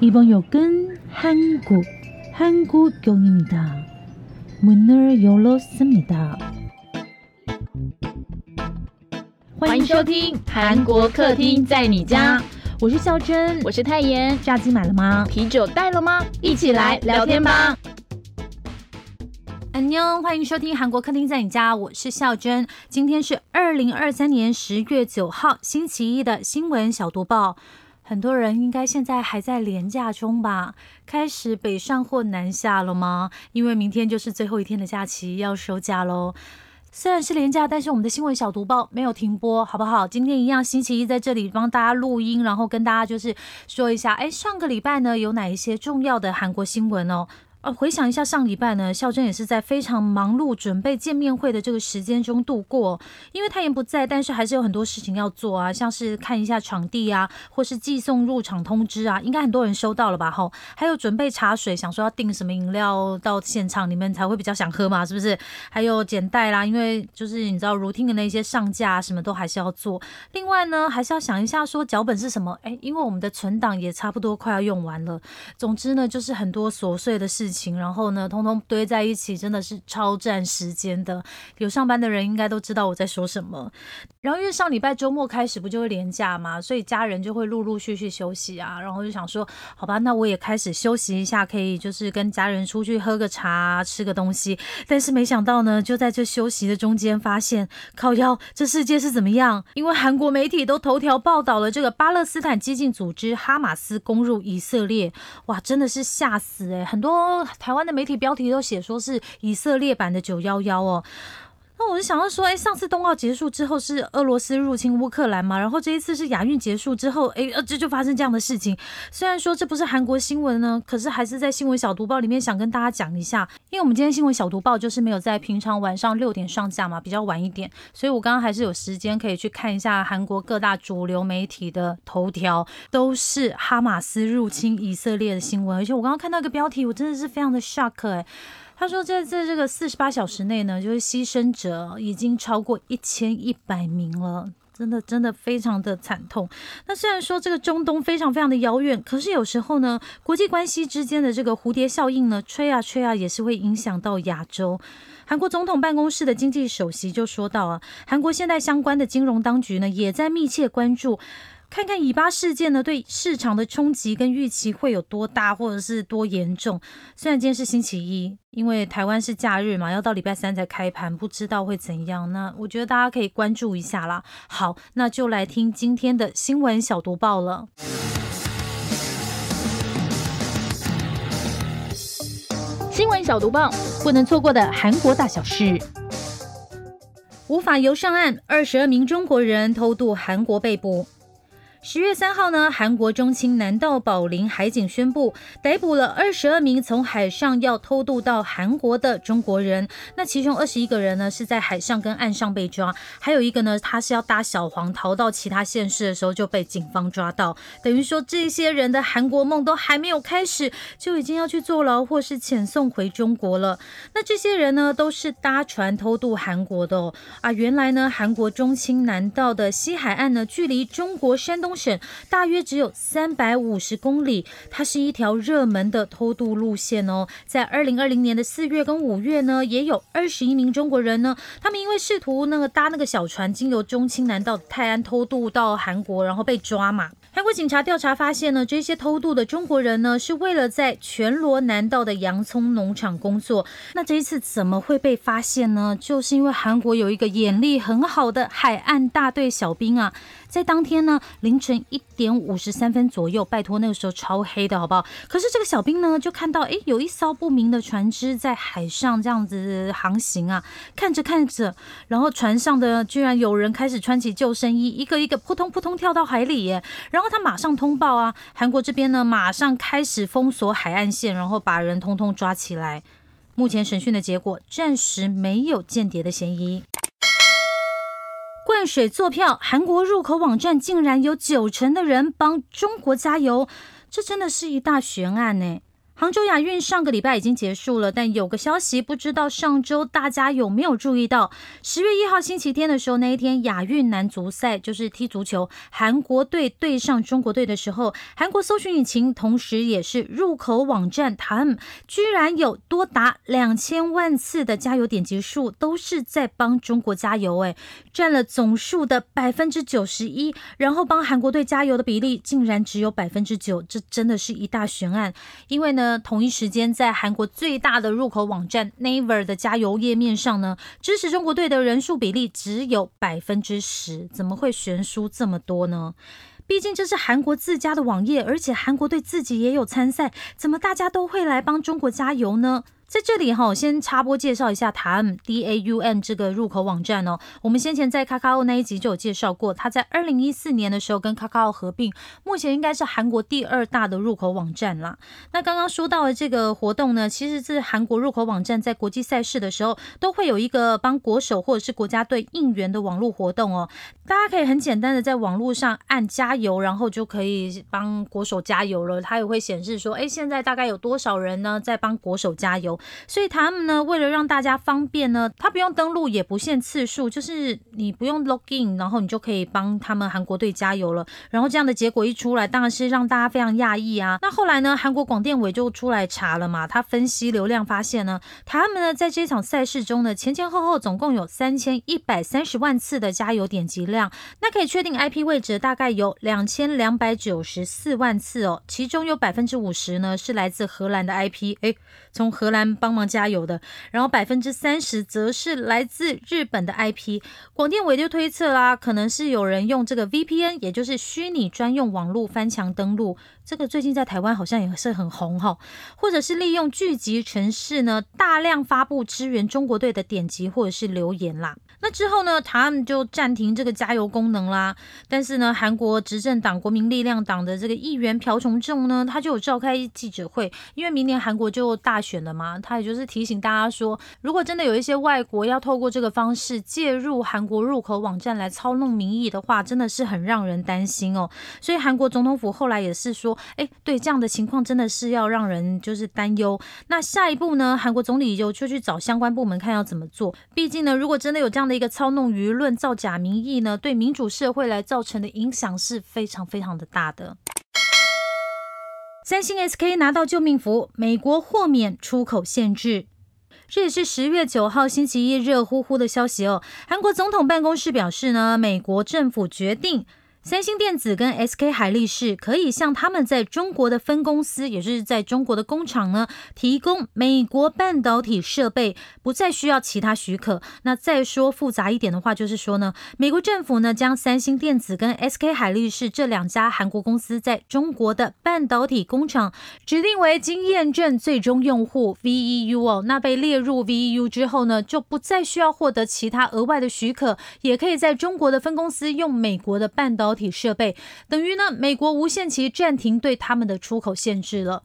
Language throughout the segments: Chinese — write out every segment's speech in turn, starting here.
이번 역은 한국, 한국역입니다. 문을 열었습니다. 欢迎收听韩国客厅在你家，我是孝珍，我是泰妍。炸鸡买了吗？啤酒带了吗？一起来聊天吧。安妞，欢迎收听韩国客厅在你家，我是孝珍。今天是二零二三年十月九号，星期一的新闻小读报。 很多人应该现在还在廉价中吧？开始北上或南下了吗？因为明天就是最后一天的假期，要收假喽。虽然是廉价，但是我们的新闻小读报没有停播，好不好？今天一样，星期一在这里帮大家录音，然后跟大家就是说一下，哎，上个礼拜呢有哪一些重要的韩国新闻哦？呃，回想一下上礼拜呢，孝珍也是在非常忙碌准备见面会的这个时间中度过。因为太妍不在，但是还是有很多事情要做啊，像是看一下场地啊，或是寄送入场通知啊，应该很多人收到了吧？吼，还有准备茶水，想说要订什么饮料到现场，你们才会比较想喝嘛，是不是？还有剪带啦，因为就是你知道如听的那些上架什么都还是要做。另外呢，还是要想一下说脚本是什么？哎，因为我们的存档也差不多快要用完了。总之呢，就是很多琐碎的事情。情然后呢，通通堆在一起，真的是超占时间的。有上班的人应该都知道我在说什么。然后因为上礼拜周末开始不就会连假嘛，所以家人就会陆陆续续休息啊。然后就想说，好吧，那我也开始休息一下，可以就是跟家人出去喝个茶，吃个东西。但是没想到呢，就在这休息的中间，发现靠腰这世界是怎么样？因为韩国媒体都头条报道了这个巴勒斯坦激进组织哈马斯攻入以色列，哇，真的是吓死诶，很多。台湾的媒体标题都写说是以色列版的九幺幺哦。那我就想到说，哎，上次冬奥结束之后是俄罗斯入侵乌克兰嘛，然后这一次是亚运结束之后，哎，呃，这就发生这样的事情。虽然说这不是韩国新闻呢，可是还是在新闻小读报里面想跟大家讲一下，因为我们今天新闻小读报就是没有在平常晚上六点上架嘛，比较晚一点，所以我刚刚还是有时间可以去看一下韩国各大主流媒体的头条，都是哈马斯入侵以色列的新闻，而且我刚刚看到一个标题，我真的是非常的 shock 哎。他说，在在这个四十八小时内呢，就是牺牲者已经超过一千一百名了，真的真的非常的惨痛。那虽然说这个中东非常非常的遥远，可是有时候呢，国际关系之间的这个蝴蝶效应呢，吹啊吹啊，也是会影响到亚洲。韩国总统办公室的经济首席就说到啊，韩国现在相关的金融当局呢，也在密切关注。看看以巴事件呢，对市场的冲击跟预期会有多大，或者是多严重？虽然今天是星期一，因为台湾是假日嘛，要到礼拜三才开盘，不知道会怎样。那我觉得大家可以关注一下啦。好，那就来听今天的新闻小读报了。新闻小读报，不能错过的韩国大小事。无法游上岸，二十二名中国人偷渡韩国被捕。十月三号呢，韩国中青南道宝林海警宣布逮捕了二十二名从海上要偷渡到韩国的中国人。那其中二十一个人呢是在海上跟岸上被抓，还有一个呢，他是要搭小黄逃到其他县市的时候就被警方抓到。等于说这些人的韩国梦都还没有开始，就已经要去坐牢或是遣送回中国了。那这些人呢都是搭船偷渡韩国的哦。啊，原来呢，韩国中青南道的西海岸呢，距离中国山东。省大约只有三百五十公里，它是一条热门的偷渡路线哦。在二零二零年的四月跟五月呢，也有二十一名中国人呢，他们因为试图那个搭那个小船经由中青南道泰安偷渡到韩国，然后被抓嘛。韩国警察调查发现呢，这些偷渡的中国人呢，是为了在全罗南道的洋葱农场工作。那这一次怎么会被发现呢？就是因为韩国有一个眼力很好的海岸大队小兵啊。在当天呢，凌晨一点五十三分左右，拜托那个时候超黑的好不好？可是这个小兵呢，就看到哎，有一艘不明的船只在海上这样子航行啊，看着看着，然后船上的居然有人开始穿起救生衣，一个一个扑通扑通跳到海里耶，然后他马上通报啊，韩国这边呢马上开始封锁海岸线，然后把人通通抓起来。目前审讯的结果暂时没有间谍的嫌疑。灌水坐票，韩国入口网站竟然有九成的人帮中国加油，这真的是一大悬案呢。杭州亚运上个礼拜已经结束了，但有个消息，不知道上周大家有没有注意到？十月一号星期天的时候，那一天亚运男足赛就是踢足球，韩国队对上中国队的时候，韩国搜寻引擎同时也是入口网站 Time，居然有多达两千万次的加油点击数，都是在帮中国加油，哎，占了总数的百分之九十一，然后帮韩国队加油的比例竟然只有百分之九，这真的是一大悬案，因为呢。同一时间，在韩国最大的入口网站 Naver 的加油页面上呢，支持中国队的人数比例只有百分之十，怎么会悬殊这么多呢？毕竟这是韩国自家的网页，而且韩国队自己也有参赛，怎么大家都会来帮中国加油呢？在这里哈，先插播介绍一下 Daum D A U M 这个入口网站哦。我们先前在 Kakao 那一集就有介绍过，它在二零一四年的时候跟 Kakao 合并，目前应该是韩国第二大的入口网站啦。那刚刚说到的这个活动呢，其实是韩国入口网站在国际赛事的时候都会有一个帮国手或者是国家队应援的网络活动哦。大家可以很简单的在网络上按加油，然后就可以帮国手加油了。它也会显示说，哎，现在大概有多少人呢在帮国手加油。所以他们呢，为了让大家方便呢，他不用登录，也不限次数，就是你不用 login，然后你就可以帮他们韩国队加油了。然后这样的结果一出来，当然是让大家非常讶异啊。那后来呢，韩国广电委就出来查了嘛，他分析流量发现呢，他们呢在这场赛事中呢，前前后后总共有三千一百三十万次的加油点击量，那可以确定 IP 位置大概有两千两百九十四万次哦，其中有百分之五十呢是来自荷兰的 IP，诶，从荷兰。帮忙加油的，然后百分之三十则是来自日本的 IP。广电委就推测啦，可能是有人用这个 VPN，也就是虚拟专用网络翻墙登录。这个最近在台湾好像也是很红哈，或者是利用聚集城市呢，大量发布支援中国队的典籍或者是留言啦。那之后呢，他们就暂停这个加油功能啦。但是呢，韩国执政党国民力量党的这个议员朴崇正呢，他就有召开记者会，因为明年韩国就大选了嘛，他也就是提醒大家说，如果真的有一些外国要透过这个方式介入韩国入口网站来操弄民意的话，真的是很让人担心哦。所以韩国总统府后来也是说。哎，对，这样的情况真的是要让人就是担忧。那下一步呢？韩国总理就就去找相关部门看要怎么做。毕竟呢，如果真的有这样的一个操弄舆论、造假民意呢，对民主社会来造成的影响是非常非常的大的。三星 SK 拿到救命符，美国豁免出口限制。这也是十月九号星期一热乎乎的消息哦。韩国总统办公室表示呢，美国政府决定。三星电子跟 SK 海力士可以向他们在中国的分公司，也就是在中国的工厂呢，提供美国半导体设备，不再需要其他许可。那再说复杂一点的话，就是说呢，美国政府呢将三星电子跟 SK 海力士这两家韩国公司在中国的半导体工厂指定为经验证最终用户 VEU 哦。那被列入 VEU 之后呢，就不再需要获得其他额外的许可，也可以在中国的分公司用美国的半导。体设备等于呢，美国无限期暂停对他们的出口限制了。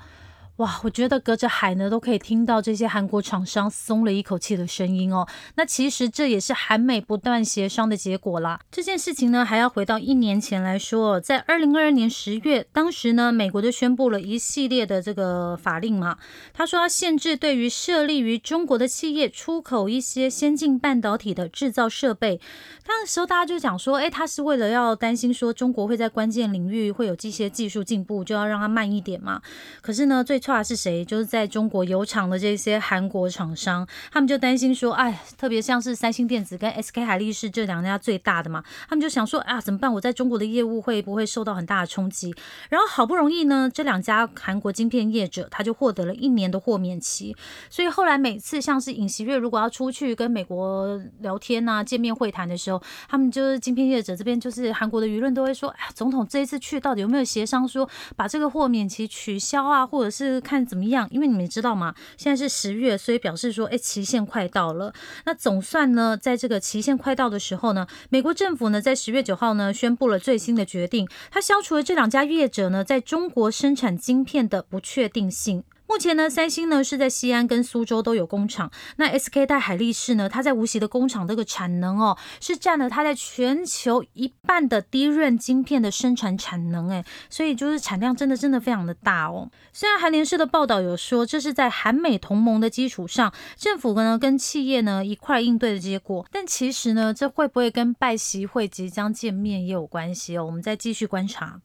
哇，我觉得隔着海呢都可以听到这些韩国厂商松了一口气的声音哦。那其实这也是韩美不断协商的结果啦。这件事情呢还要回到一年前来说，在二零二二年十月，当时呢美国就宣布了一系列的这个法令嘛。他说要限制对于设立于中国的企业出口一些先进半导体的制造设备。那时候大家就讲说，哎，他是为了要担心说中国会在关键领域会有这些技术进步，就要让它慢一点嘛。可是呢，最话是谁？就是在中国有厂的这些韩国厂商，他们就担心说，哎，特别像是三星电子跟 SK 海力士这两家最大的嘛，他们就想说，啊，怎么办？我在中国的业务会不会受到很大的冲击？然后好不容易呢，这两家韩国晶片业者他就获得了一年的豁免期，所以后来每次像是尹锡悦如果要出去跟美国聊天啊、见面会谈的时候，他们就是晶片业者这边就是韩国的舆论都会说，哎，总统这一次去到底有没有协商说把这个豁免期取消啊，或者是？看怎么样？因为你们知道吗？现在是十月，所以表示说，哎，期限快到了。那总算呢，在这个期限快到的时候呢，美国政府呢，在十月九号呢，宣布了最新的决定，它消除了这两家业者呢，在中国生产晶片的不确定性。目前呢，三星呢是在西安跟苏州都有工厂。那 SK 在海力士呢，它在无锡的工厂这个产能哦，是占了它在全球一半的低润晶片的生产产能哎，所以就是产量真的真的非常的大哦。虽然韩联社的报道有说，这是在韩美同盟的基础上，政府呢跟企业呢一块应对的结果，但其实呢，这会不会跟拜习会即将见面也有关系哦？我们再继续观察。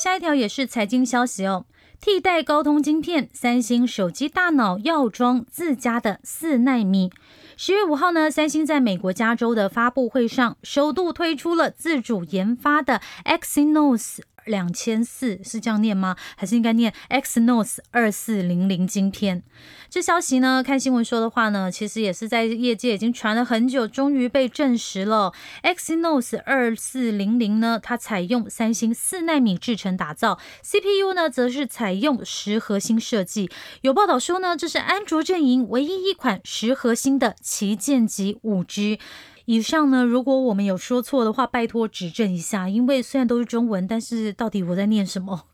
下一条也是财经消息哦。替代高通晶片，三星手机大脑要装自家的四纳米。十月五号呢，三星在美国加州的发布会上，首度推出了自主研发的 Exynos。两千四是这样念吗？还是应该念 Exynos 二四零零晶片？这消息呢，看新闻说的话呢，其实也是在业界已经传了很久，终于被证实了。X Noes 二四零零呢，它采用三星四纳米制程打造，CPU 呢则是采用十核心设计。有报道说呢，这是安卓阵营唯一一款十核心的旗舰级五 G。以上呢，如果我们有说错的话，拜托指正一下，因为虽然都是中文，但是到底我在念什么？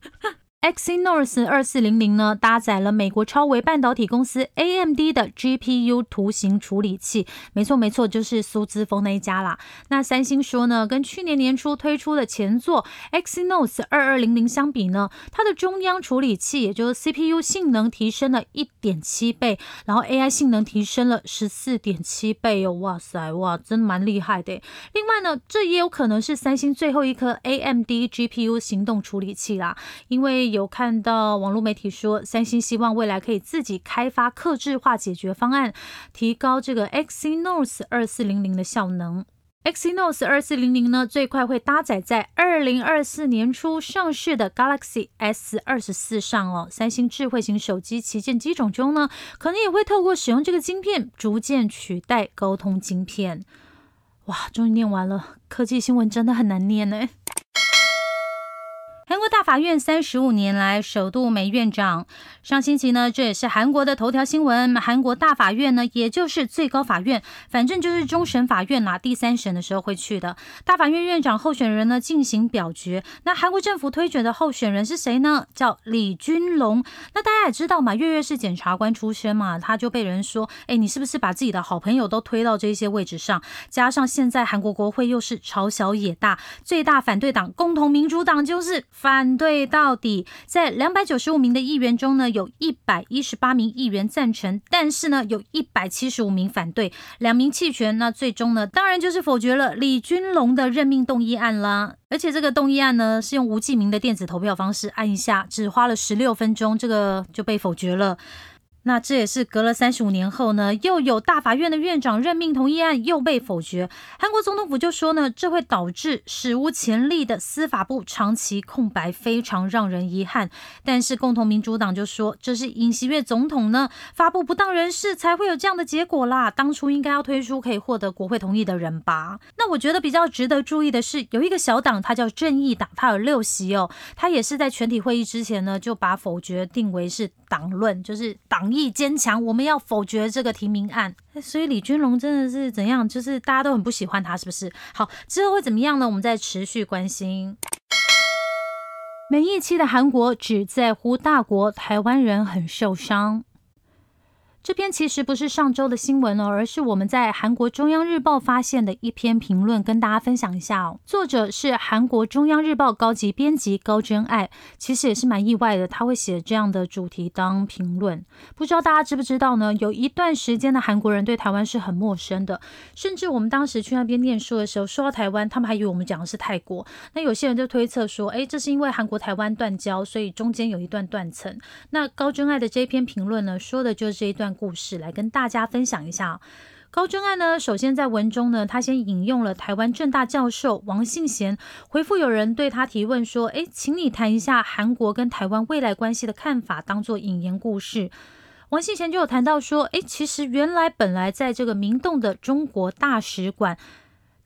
？Exynos 二四零零呢，搭载了美国超微半导体公司 AMD 的 GPU 图形处理器。没错没错，就是苏姿峰那一家啦。那三星说呢，跟去年年初推出的前作 Exynos 二二零零相比呢，它的中央处理器也就是 CPU 性能提升了一点七倍，然后 AI 性能提升了十四点七倍哦。哇塞哇，真蛮厉害的。另外呢，这也有可能是三星最后一颗 AMD GPU 行动处理器啦，因为。有看到网络媒体说，三星希望未来可以自己开发克制化解决方案，提高这个 Exynos 二四零零的效能。Exynos 二四零零呢，最快会搭载在二零二四年初上市的 Galaxy S 二十四上哦。三星智慧型手机旗舰机种中呢，可能也会透过使用这个晶片，逐渐取代高通晶片。哇，终于念完了，科技新闻真的很难念呢。韩国大法院三十五年来首度没院长。上星期呢，这也是韩国的头条新闻。韩国大法院呢，也就是最高法院，反正就是终审法院啦。第三审的时候会去的。大法院院长候选人呢进行表决。那韩国政府推选的候选人是谁呢？叫李君龙。那大家也知道嘛，月月是检察官出身嘛，他就被人说，哎，你是不是把自己的好朋友都推到这些位置上？加上现在韩国国会又是朝小野大，最大反对党共同民主党就是。反对到底，在两百九十五名的议员中呢，有一百一十八名议员赞成，但是呢，有一百七十五名反对，两名弃权。那最终呢，当然就是否决了李君龙的任命动议案啦。而且这个动议案呢，是用无记名的电子投票方式按一下，只花了十六分钟，这个就被否决了。那这也是隔了三十五年后呢，又有大法院的院长任命同意案又被否决。韩国总统府就说呢，这会导致史无前例的司法部长期空白，非常让人遗憾。但是共同民主党就说，这是尹锡悦总统呢发布不当人事才会有这样的结果啦。当初应该要推出可以获得国会同意的人吧？那我觉得比较值得注意的是，有一个小党，它叫正义党，它有六席哦，它也是在全体会议之前呢就把否决定为是党论，就是党。意坚强，我们要否决这个提名案。所以李君龙真的是怎样？就是大家都很不喜欢他，是不是？好，之后会怎么样呢？我们再持续关心。每一期的韩国只在乎大国，台湾人很受伤。这篇其实不是上周的新闻哦，而是我们在韩国中央日报发现的一篇评论，跟大家分享一下哦。作者是韩国中央日报高级编辑高真爱，其实也是蛮意外的，他会写这样的主题当评论。不知道大家知不知道呢？有一段时间的韩国人对台湾是很陌生的，甚至我们当时去那边念书的时候，说到台湾，他们还以为我们讲的是泰国。那有些人就推测说，哎，这是因为韩国台湾断交，所以中间有一段断层。那高真爱的这篇评论呢，说的就是这一段。故事来跟大家分享一下。高真爱呢，首先在文中呢，他先引用了台湾政大教授王信贤回复有人对他提问说：“诶，请你谈一下韩国跟台湾未来关系的看法，当做引言故事。”王信贤就有谈到说：“诶，其实原来本来在这个明洞的中国大使馆。”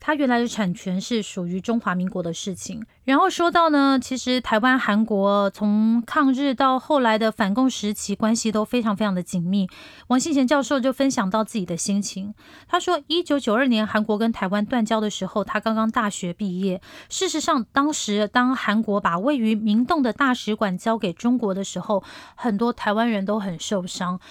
它原来的产权是属于中华民国的事情。然后说到呢，其实台湾、韩国从抗日到后来的反共时期，关系都非常非常的紧密。王信贤教授就分享到自己的心情，他说，一九九二年韩国跟台湾断交的时候，他刚刚大学毕业。事实上，当时当韩国把位于明洞的大使馆交给中国的时候，很多台湾人都很受伤。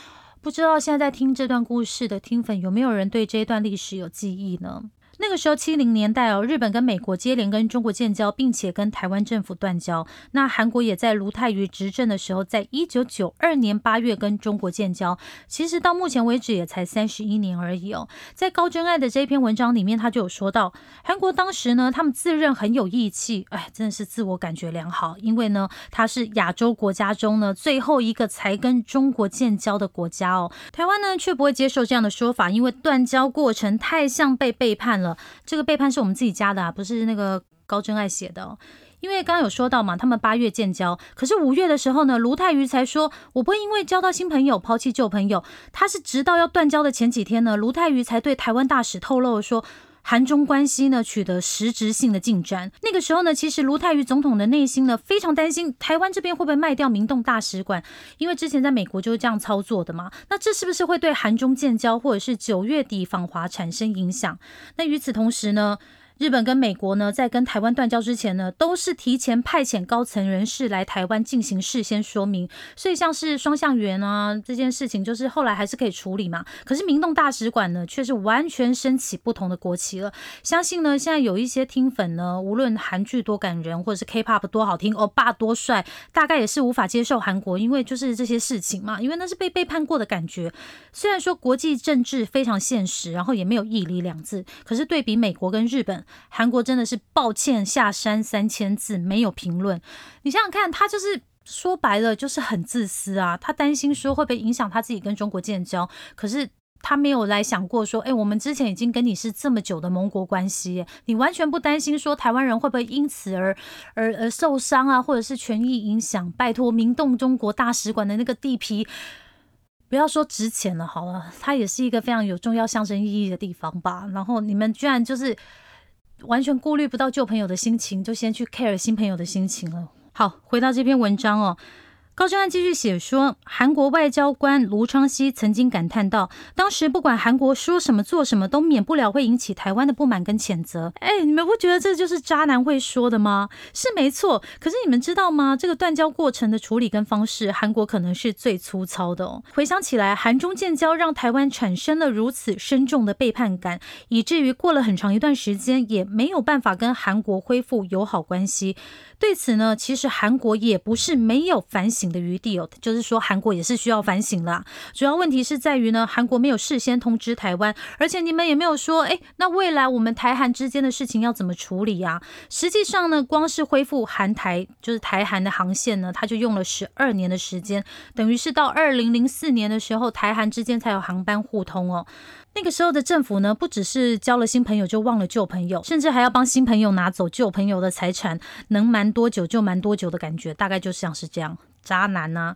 不知道现在在听这段故事的听粉有没有人对这一段历史有记忆呢？那个时候，七零年代哦，日本跟美国接连跟中国建交，并且跟台湾政府断交。那韩国也在卢泰愚执政的时候，在一九九二年八月跟中国建交。其实到目前为止也才三十一年而已哦。在高真爱的这一篇文章里面，他就有说到，韩国当时呢，他们自认很有义气，哎，真的是自我感觉良好，因为呢，他是亚洲国家中呢最后一个才跟中国建交的国家哦。台湾呢却不会接受这样的说法，因为断交过程太像被背叛了。这个背叛是我们自己加的啊，不是那个高真爱写的。因为刚刚有说到嘛，他们八月建交，可是五月的时候呢，卢泰愚才说我不会因为交到新朋友抛弃旧朋友。他是直到要断交的前几天呢，卢泰愚才对台湾大使透露说。韩中关系呢取得实质性的进展。那个时候呢，其实卢泰愚总统的内心呢非常担心台湾这边会不会卖掉明洞大使馆，因为之前在美国就是这样操作的嘛。那这是不是会对韩中建交或者是九月底访华产生影响？那与此同时呢？日本跟美国呢，在跟台湾断交之前呢，都是提前派遣高层人士来台湾进行事先说明，所以像是双向圆啊这件事情，就是后来还是可以处理嘛。可是明洞大使馆呢，却是完全升起不同的国旗了。相信呢，现在有一些听粉呢，无论韩剧多感人，或者是 K-pop 多好听，欧巴多帅，大概也是无法接受韩国，因为就是这些事情嘛，因为那是被背叛过的感觉。虽然说国际政治非常现实，然后也没有义理两字，可是对比美国跟日本。韩国真的是抱歉下山三千字没有评论。你想想看，他就是说白了就是很自私啊。他担心说会不会影响他自己跟中国建交，可是他没有来想过说，哎，我们之前已经跟你是这么久的盟国关系，你完全不担心说台湾人会不会因此而而而受伤啊，或者是权益影响？拜托，明洞中国大使馆的那个地皮。不要说值钱了，好了，它也是一个非常有重要象征意义的地方吧。然后你们居然就是完全顾虑不到旧朋友的心情，就先去 care 新朋友的心情了。好，回到这篇文章哦。高正安继续写说，韩国外交官卢昌熙曾经感叹道：“当时不管韩国说什么做什么，都免不了会引起台湾的不满跟谴责。”哎，你们不觉得这就是渣男会说的吗？是没错。可是你们知道吗？这个断交过程的处理跟方式，韩国可能是最粗糙的。回想起来，韩中建交让台湾产生了如此深重的背叛感，以至于过了很长一段时间，也没有办法跟韩国恢复友好关系。对此呢，其实韩国也不是没有反省的余地哦，就是说韩国也是需要反省啦。主要问题是在于呢，韩国没有事先通知台湾，而且你们也没有说，哎，那未来我们台韩之间的事情要怎么处理呀？实际上呢，光是恢复韩台就是台韩的航线呢，它就用了十二年的时间，等于是到二零零四年的时候，台韩之间才有航班互通哦。那个时候的政府呢，不只是交了新朋友就忘了旧朋友，甚至还要帮新朋友拿走旧朋友的财产，能瞒多久就瞒多久的感觉，大概就像是这样，渣男呐！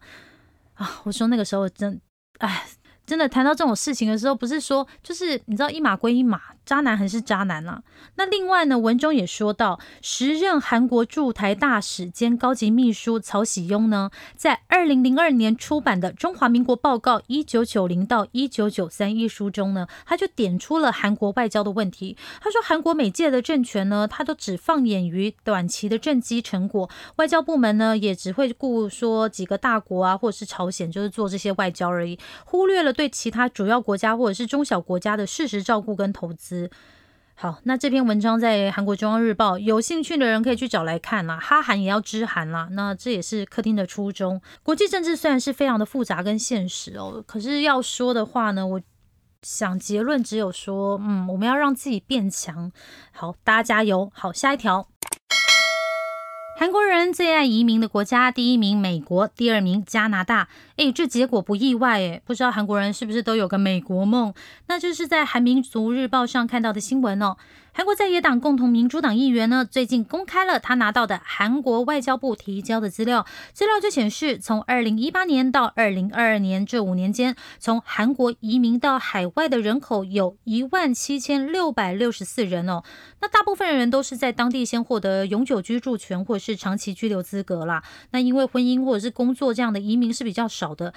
啊，我说那个时候真，哎。真的谈到这种事情的时候，不是说就是你知道一码归一码，渣男还是渣男啦。那另外呢，文中也说到，时任韩国驻台大使兼高级秘书曹喜庸呢，在二零零二年出版的《中华民国报告一九九零到一九九三》一书中呢，他就点出了韩国外交的问题。他说，韩国每届的政权呢，他都只放眼于短期的政绩成果，外交部门呢，也只会顾说几个大国啊，或者是朝鲜，就是做这些外交而已，忽略了。对其他主要国家或者是中小国家的事实照顾跟投资，好，那这篇文章在韩国中央日报，有兴趣的人可以去找来看啦。哈韩也要知韩啦，那这也是客厅的初衷。国际政治虽然是非常的复杂跟现实哦，可是要说的话呢，我想结论只有说，嗯，我们要让自己变强。好，大家加油。好，下一条。韩国人最爱移民的国家，第一名美国，第二名加拿大。诶，这结果不意外诶，不知道韩国人是不是都有个美国梦？那就是在韩民族日报上看到的新闻哦。韩国在野党共同民主党议员呢，最近公开了他拿到的韩国外交部提交的资料。资料就显示，从二零一八年到二零二二年这五年间，从韩国移民到海外的人口有一万七千六百六十四人哦。那大部分人都是在当地先获得永久居住权或是长期居留资格啦。那因为婚姻或者是工作这样的移民是比较少的。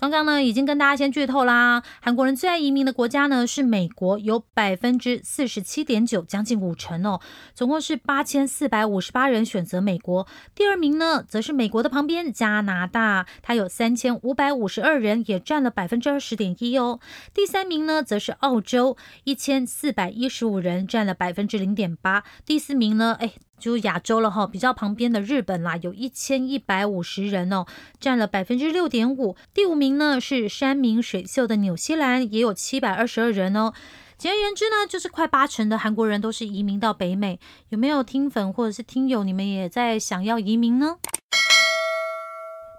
刚刚呢，已经跟大家先剧透啦。韩国人最爱移民的国家呢是美国，有百分之四十七点九，将近五成哦。总共是八千四百五十八人选择美国。第二名呢，则是美国的旁边加拿大，它有三千五百五十二人，也占了百分之二十点一哦。第三名呢，则是澳洲，一千四百一十五人，占了百分之零点八。第四名呢，哎。就亚洲了哈，比较旁边的日本啦，有一千一百五十人哦，占了百分之六点五。第五名呢是山明水秀的纽西兰，也有七百二十二人哦。简而言之呢，就是快八成的韩国人都是移民到北美。有没有听粉或者是听友，你们也在想要移民呢？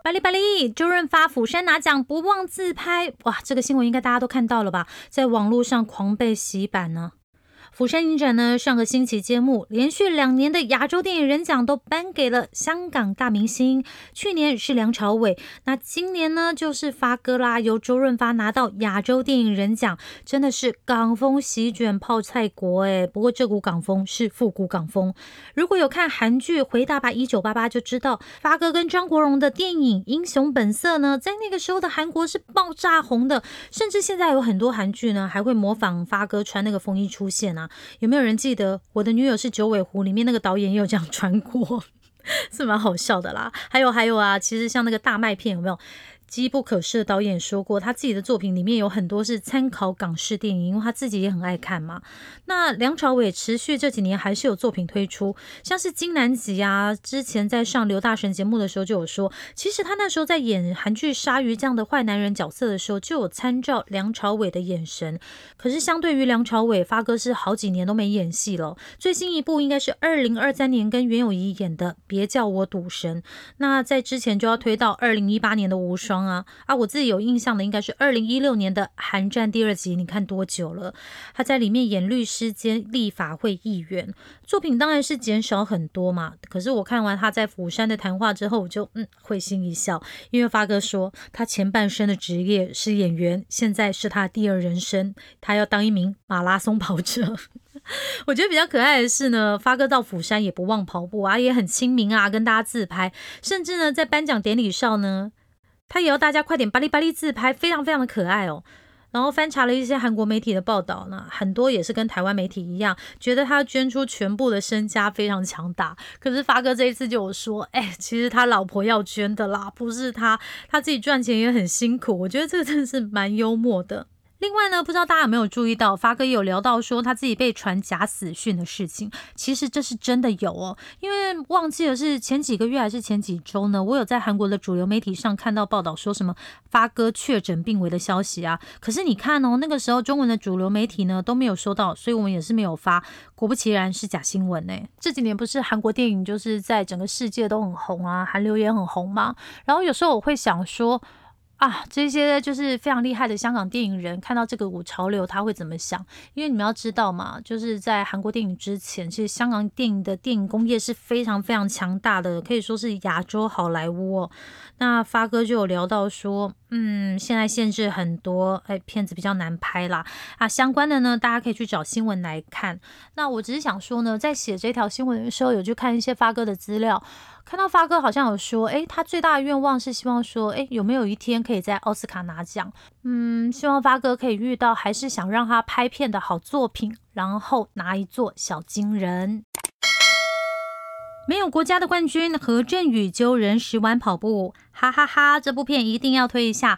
巴里巴里，周润发釜山拿奖不忘自拍，哇，这个新闻应该大家都看到了吧，在网络上狂被洗版呢。釜山影展呢，上个星期揭幕，连续两年的亚洲电影人奖都颁给了香港大明星。去年是梁朝伟，那今年呢就是发哥啦，由周润发拿到亚洲电影人奖，真的是港风席卷泡菜国哎。不过这股港风是复古港风，如果有看韩剧《回答吧一九八八》，就知道发哥跟张国荣的电影《英雄本色》呢，在那个时候的韩国是爆炸红的，甚至现在有很多韩剧呢还会模仿发哥穿那个风衣出现啊。有没有人记得我的女友是九尾狐里面那个导演也有这样穿过，是蛮好笑的啦。还有还有啊，其实像那个大麦片有没有？机不可失的导演说过，他自己的作品里面有很多是参考港式电影，因为他自己也很爱看嘛。那梁朝伟持续这几年还是有作品推出，像是《金南吉》啊，之前在上刘大神节目的时候就有说，其实他那时候在演韩剧《鲨鱼》这样的坏男人角色的时候，就有参照梁朝伟的眼神。可是相对于梁朝伟，发哥是好几年都没演戏了。最新一部应该是二零二三年跟袁咏仪演的《别叫我赌神》，那在之前就要推到二零一八年的《无双》。啊啊！我自己有印象的应该是二零一六年的《寒战》第二集，你看多久了？他在里面演律师兼立法会议员，作品当然是减少很多嘛。可是我看完他在釜山的谈话之后，我就嗯会心一笑，因为发哥说他前半生的职业是演员，现在是他第二人生，他要当一名马拉松跑者。我觉得比较可爱的是呢，发哥到釜山也不忘跑步啊，也很亲民啊，跟大家自拍，甚至呢在颁奖典礼上呢。他也要大家快点巴里巴里自拍，非常非常的可爱哦。然后翻查了一些韩国媒体的报道呢，很多也是跟台湾媒体一样，觉得他捐出全部的身家非常强大。可是发哥这一次就有说，哎，其实他老婆要捐的啦，不是他，他自己赚钱也很辛苦。我觉得这个真的是蛮幽默的。另外呢，不知道大家有没有注意到，发哥也有聊到说他自己被传假死讯的事情。其实这是真的有哦，因为忘记了是前几个月还是前几周呢，我有在韩国的主流媒体上看到报道说什么发哥确诊病危的消息啊。可是你看哦，那个时候中文的主流媒体呢都没有收到，所以我们也是没有发。果不其然是假新闻呢。这几年不是韩国电影就是在整个世界都很红啊，韩流也很红吗？然后有时候我会想说。啊，这些就是非常厉害的香港电影人，看到这个五潮流，他会怎么想？因为你们要知道嘛，就是在韩国电影之前，其实香港电影的电影工业是非常非常强大的，可以说是亚洲好莱坞。哦那发哥就有聊到说，嗯，现在限制很多，哎，片子比较难拍啦。啊，相关的呢，大家可以去找新闻来看。那我只是想说呢，在写这条新闻的时候，有去看一些发哥的资料。看到发哥好像有说，诶，他最大的愿望是希望说，诶，有没有一天可以在奥斯卡拿奖？嗯，希望发哥可以遇到还是想让他拍片的好作品，然后拿一座小金人。没有国家的冠军，何振宇揪人十万跑步，哈哈哈！这部片一定要推一下。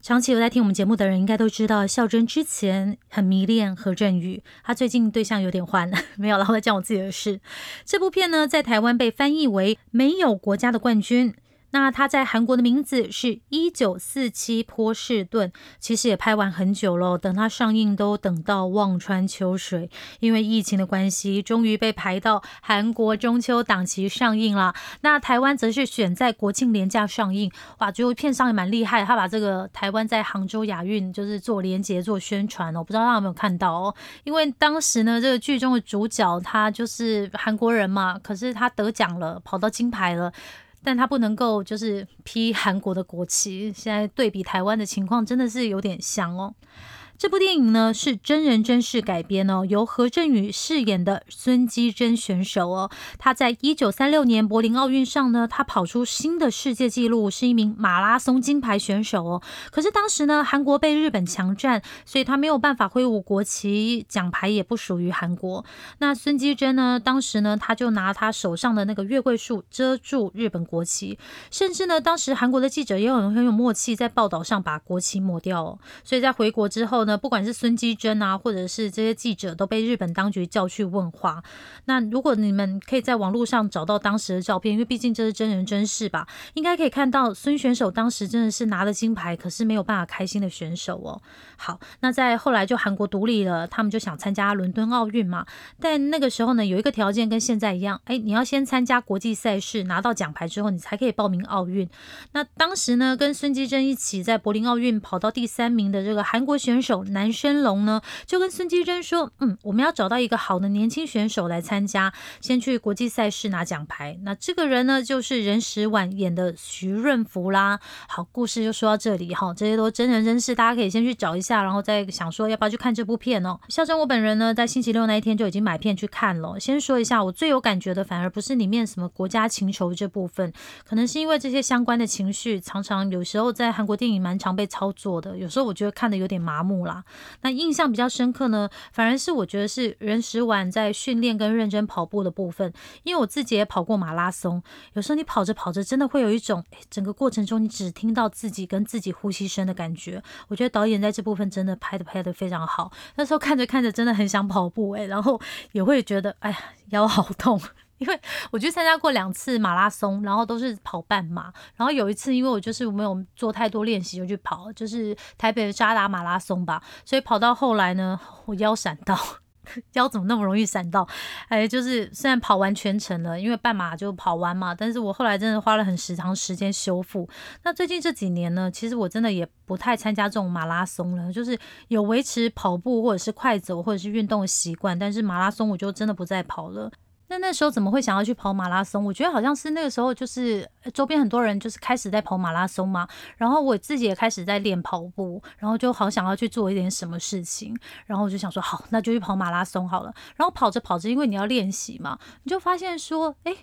长期有在听我们节目的人应该都知道，孝珍之前很迷恋何振宇，他最近对象有点换了，没有了，我在讲我自己的事。这部片呢，在台湾被翻译为《没有国家的冠军》。那他在韩国的名字是一九四七波士顿，其实也拍完很久了，等他上映都等到望穿秋水，因为疫情的关系，终于被排到韩国中秋档期上映了。那台湾则是选在国庆连假上映，哇，最后片商也蛮厉害，他把这个台湾在杭州亚运就是做连结做宣传哦，不知道大家有没有看到哦？因为当时呢，这个剧中的主角他就是韩国人嘛，可是他得奖了，跑到金牌了。但他不能够就是披韩国的国旗，现在对比台湾的情况，真的是有点像哦。这部电影呢是真人真事改编哦，由何振宇饰演的孙基珍选手哦，他在一九三六年柏林奥运上呢，他跑出新的世界纪录，是一名马拉松金牌选手哦。可是当时呢，韩国被日本强占，所以他没有办法挥舞国旗，奖牌也不属于韩国。那孙基珍呢，当时呢，他就拿他手上的那个月桂树遮住日本国旗，甚至呢，当时韩国的记者也很很有默契，在报道上把国旗抹掉哦。所以在回国之后。那不管是孙基珍啊，或者是这些记者，都被日本当局叫去问话。那如果你们可以在网络上找到当时的照片，因为毕竟这是真人真事吧，应该可以看到孙选手当时真的是拿了金牌，可是没有办法开心的选手哦。好，那在后来就韩国独立了，他们就想参加伦敦奥运嘛。但那个时候呢，有一个条件跟现在一样，哎，你要先参加国际赛事，拿到奖牌之后，你才可以报名奥运。那当时呢，跟孙基珍一起在柏林奥运跑到第三名的这个韩国选手。南生龙呢，就跟孙基珍说：“嗯，我们要找到一个好的年轻选手来参加，先去国际赛事拿奖牌。那这个人呢，就是任时婉演的徐润福啦。好，故事就说到这里哈，这些都真人真事，大家可以先去找一下，然后再想说要不要去看这部片哦。孝珍，我本人呢，在星期六那一天就已经买片去看了。先说一下，我最有感觉的，反而不是里面什么国家情仇这部分，可能是因为这些相关的情绪，常常有时候在韩国电影蛮常被操作的，有时候我觉得看的有点麻木那印象比较深刻呢，反而是我觉得是任时婉在训练跟认真跑步的部分，因为我自己也跑过马拉松，有时候你跑着跑着，真的会有一种整个过程中你只听到自己跟自己呼吸声的感觉。我觉得导演在这部分真的拍的拍的非常好，那时候看着看着真的很想跑步诶，然后也会觉得哎呀腰好痛。因为我去参加过两次马拉松，然后都是跑半马，然后有一次因为我就是没有做太多练习就去跑，就是台北的扎达马拉松吧，所以跑到后来呢，我腰闪到，腰怎么那么容易闪到？哎，就是虽然跑完全程了，因为半马就跑完嘛，但是我后来真的花了很时长时间修复。那最近这几年呢，其实我真的也不太参加这种马拉松了，就是有维持跑步或者是快走或者是运动的习惯，但是马拉松我就真的不再跑了。那那时候怎么会想要去跑马拉松？我觉得好像是那个时候，就是周边很多人就是开始在跑马拉松嘛，然后我自己也开始在练跑步，然后就好想要去做一点什么事情，然后我就想说好，那就去跑马拉松好了。然后跑着跑着，因为你要练习嘛，你就发现说，哎，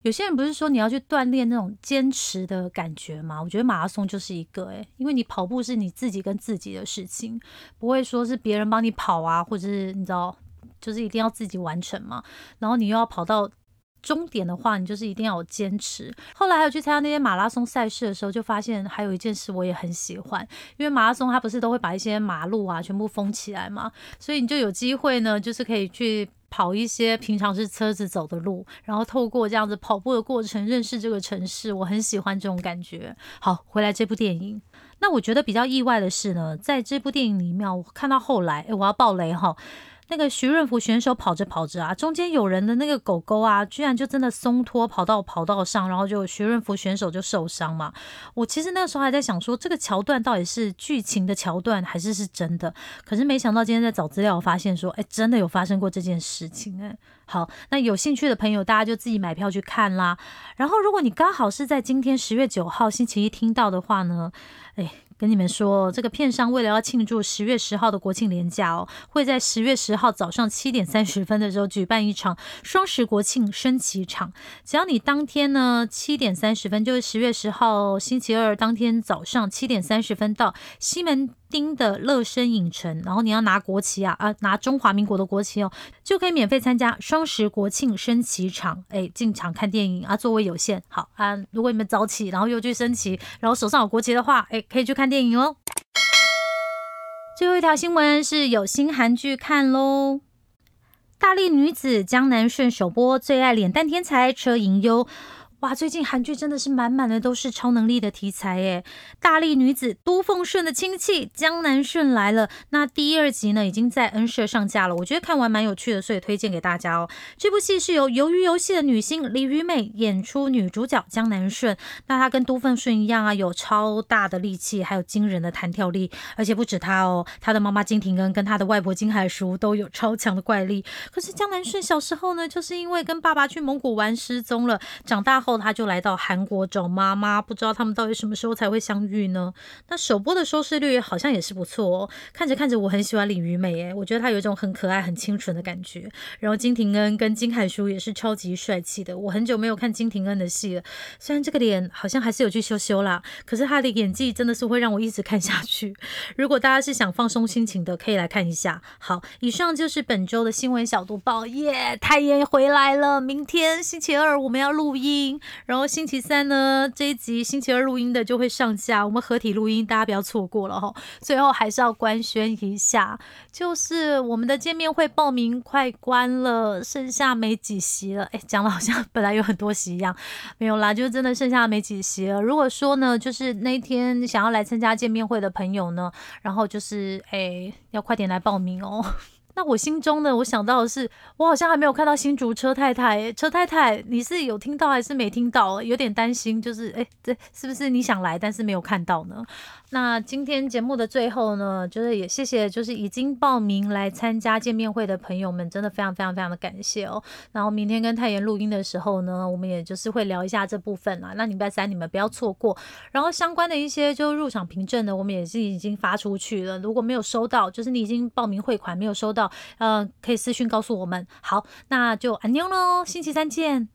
有些人不是说你要去锻炼那种坚持的感觉吗？我觉得马拉松就是一个，哎，因为你跑步是你自己跟自己的事情，不会说是别人帮你跑啊，或者是你知道。就是一定要自己完成嘛，然后你又要跑到终点的话，你就是一定要有坚持。后来还有去参加那些马拉松赛事的时候，就发现还有一件事我也很喜欢，因为马拉松它不是都会把一些马路啊全部封起来嘛，所以你就有机会呢，就是可以去跑一些平常是车子走的路，然后透过这样子跑步的过程认识这个城市，我很喜欢这种感觉。好，回来这部电影，那我觉得比较意外的是呢，在这部电影里面，我看到后来，诶我要爆雷哈。那个徐润福选手跑着跑着啊，中间有人的那个狗狗啊，居然就真的松脱跑到跑道上，然后就徐润福选手就受伤嘛。我其实那个时候还在想说，这个桥段到底是剧情的桥段还是是真的？可是没想到今天在找资料发现说，哎，真的有发生过这件事情哎。好，那有兴趣的朋友大家就自己买票去看啦。然后如果你刚好是在今天十月九号星期一听到的话呢，哎。跟你们说，这个片商为了要庆祝十月十号的国庆连假哦，会在十月十号早上七点三十分的时候举办一场双十国庆升旗场。只要你当天呢七点三十分，就是十月十号星期二当天早上七点三十分到西门。丁的乐生影城，然后你要拿国旗啊啊，拿中华民国的国旗哦，就可以免费参加双十国庆升旗场，哎，进场看电影啊，座位有限。好啊，如果你们早起，然后又去升旗，然后手上有国旗的话，哎，可以去看电影哦。最后一条新闻是有新韩剧看喽，大力女子江南顺首播《最爱脸蛋天才车银优》。哇，最近韩剧真的是满满的都是超能力的题材诶。大力女子都奉顺的亲戚江南顺来了。那第二集呢，已经在 N 社上架了，我觉得看完蛮有趣的，所以推荐给大家哦。这部戏是由鱿鱼游戏的女星李雨美演出女主角江南顺。那她跟都奉顺一样啊，有超大的力气，还有惊人的弹跳力，而且不止她哦，她的妈妈金廷恩跟她的外婆金海淑都有超强的怪力。可是江南顺小时候呢，就是因为跟爸爸去蒙古玩失踪了，长大后。后他就来到韩国找妈妈，不知道他们到底什么时候才会相遇呢？那首播的收视率好像也是不错哦。看着看着，我很喜欢李雨美诶，我觉得她有一种很可爱、很清纯的感觉。然后金廷恩跟金海淑也是超级帅气的。我很久没有看金廷恩的戏了，虽然这个脸好像还是有去修修啦，可是他的演技真的是会让我一直看下去。如果大家是想放松心情的，可以来看一下。好，以上就是本周的新闻小读报。耶，太爷回来了！明天星期二我们要录音。然后星期三呢，这一集星期二录音的就会上架，我们合体录音，大家不要错过了哈。最后还是要官宣一下，就是我们的见面会报名快关了，剩下没几席了。哎，讲的好像本来有很多席一样，没有啦，就真的剩下没几席了。如果说呢，就是那天想要来参加见面会的朋友呢，然后就是哎，要快点来报名哦。那我心中呢，我想到的是，我好像还没有看到新竹车太太。车太太，你是有听到还是没听到？有点担心，就是哎，这是不是你想来，但是没有看到呢？那今天节目的最后呢，就是也谢谢，就是已经报名来参加见面会的朋友们，真的非常非常非常的感谢哦。然后明天跟太妍录音的时候呢，我们也就是会聊一下这部分啦。那礼拜三你们不要错过。然后相关的一些就入场凭证呢，我们也是已经发出去了。如果没有收到，就是你已经报名汇款没有收到，呃，可以私讯告诉我们。好，那就安妞喽，星期三见。